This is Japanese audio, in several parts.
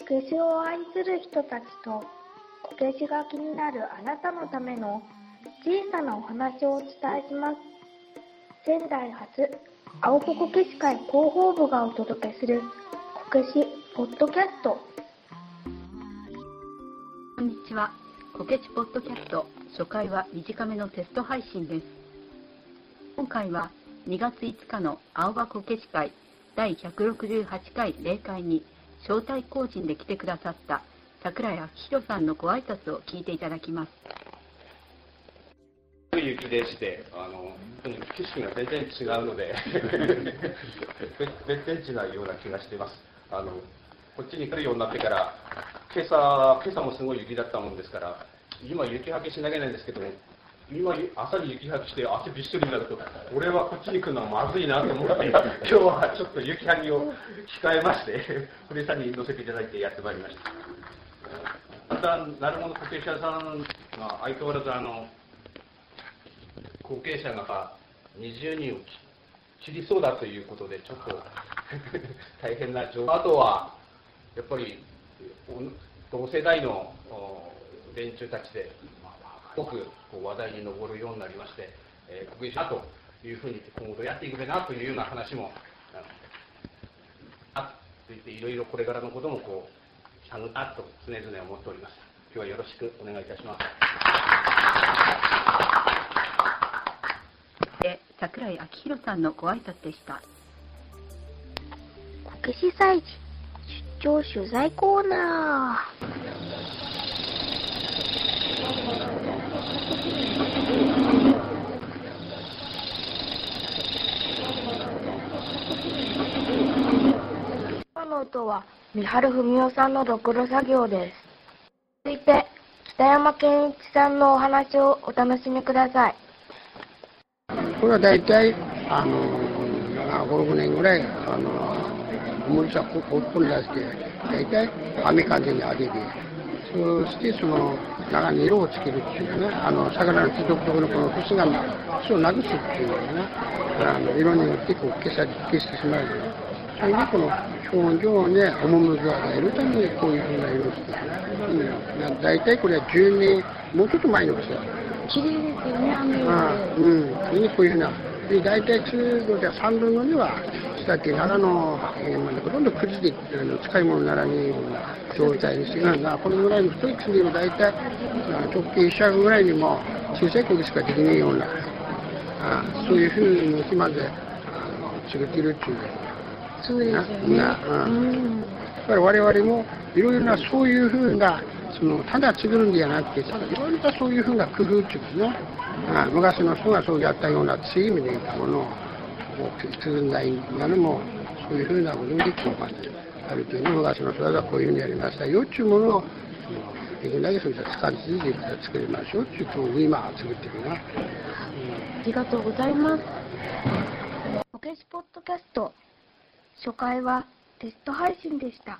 こけしを愛する人たちとこけしが気になるあなたのための小さなお話をお伝えします仙台発青子こけし会広報部がお届けするこけしポッドキャストこんにちは。こけちポッドキャスト初回は短めのテスト配信です。今回は2月5日の青葉こけし会第168回例会に招待公人で来てくださった桜井明宏さんのご挨拶を聞いていただきます。雪でして、あの景色が全然違うので別別天地なような気がしています。あのこっちに来るようになってから、今朝今朝もすごい雪だったもんですから、今雪はけしなきゃいけないんですけど、今朝に雪はけして汗びっしょりになると、俺はこっちに来るのはまずいなと思って、今日はちょっと雪はけを控えまして、堀さんに乗せていただいてやってまいりました。また、なるもの固定者さんが相変わらずあの、後継者が20人を切りそうだということで、ちょっと 大変な状況。あとは、やっぱり、お同世代のお連中たちで、すごくこう話題に上るようになりまして、えー、後継者というふうに今後やっていくべなというような話も、あといって、いろいろこれからのこともこう、探ったと常々思っております。今日はよろしくお願いいたします。で、桜井明宏さんのご挨拶でした。こけし祭事出張取材コーナー今の音は三春文夫さんのろくろ作業です続いて北山健一さんのお話をお楽しみくださいこれは大体、あの、5、6年ぐらい、あの、森さんをほっぽり出して、大体雨風に当てて、そしてその中に色をつけるっていうかね、あの、魚の木独特のこの節が、節をなくすっていうのかな、あの、色によってこう消さ消してしまう。それでこの表情をね、趣を与えるためにこういうふうな色をしてる。うん、大体これは10年、もうちょっと前のですよ。綺麗ですよね雨ああうん、それにこういうふうな、で大体通常では3分の2は、したって奈良の辺までほとんどくじであの使い物にならねえような状態にしてるん、このぐらいの太い薬でも大体直径1尺ぐらいにも小さい釘しかできねえような、あそういうふうにまであの作ってるっていう。そうですよね。ななうん。うんだから我々もいろいろなそういうふうな、そのただ作るんじゃなくて、いろいろなそういうふうな工夫っていうかね、あ昔の人がそうやったような強い意味でいったものをこう作るんだいなのも、そういうふうなことでこうまである程度昔の人がこういうふうにやりました。よっていうものを、できるだけそういった使い続けて作りましょうっていうことを今作ってるな。ありがとうございます。こけしポッドキャスト、初回はテスト配信でした。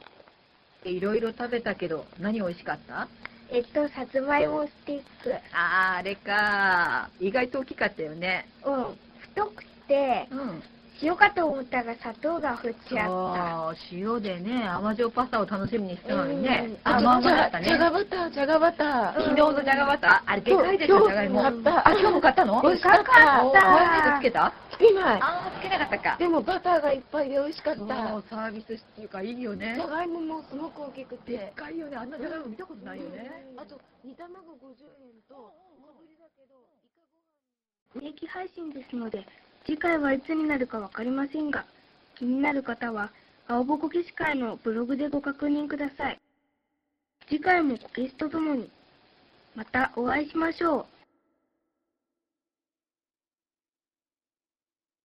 いろいろ食べたけど、何美味しかった？えっと、さつまいもスティック。あー、あれか意外と大きかったよね。うん。太くて、うん。塩かと思ったら砂糖が振ってあっそう、塩でね、甘塩パスタを楽しみにしてたのにね、うん甘々だったね。じゃがバター、じゃがバター。昨日のじゃがバター、あれでかいですよ、今日じゃがいも。買ったあ、今日も買ったの美味しかったおマヨネーズつけた？つけない。あー、つけなかったか。でもバターがいっぱいで美味しかった。もうサービスっていうかいいよねじゃ。がいももすごく大きくて。でっかいよね、あんなじゃがいも見たことないよね。あと、煮卵50円と、小ぶりだけど、た。定期配信ですので、次回はいつになるかわかりませんが、気になる方は、青ぼこけし会のブログでご確認ください。次回もこけしとともに、またお会いしましょう。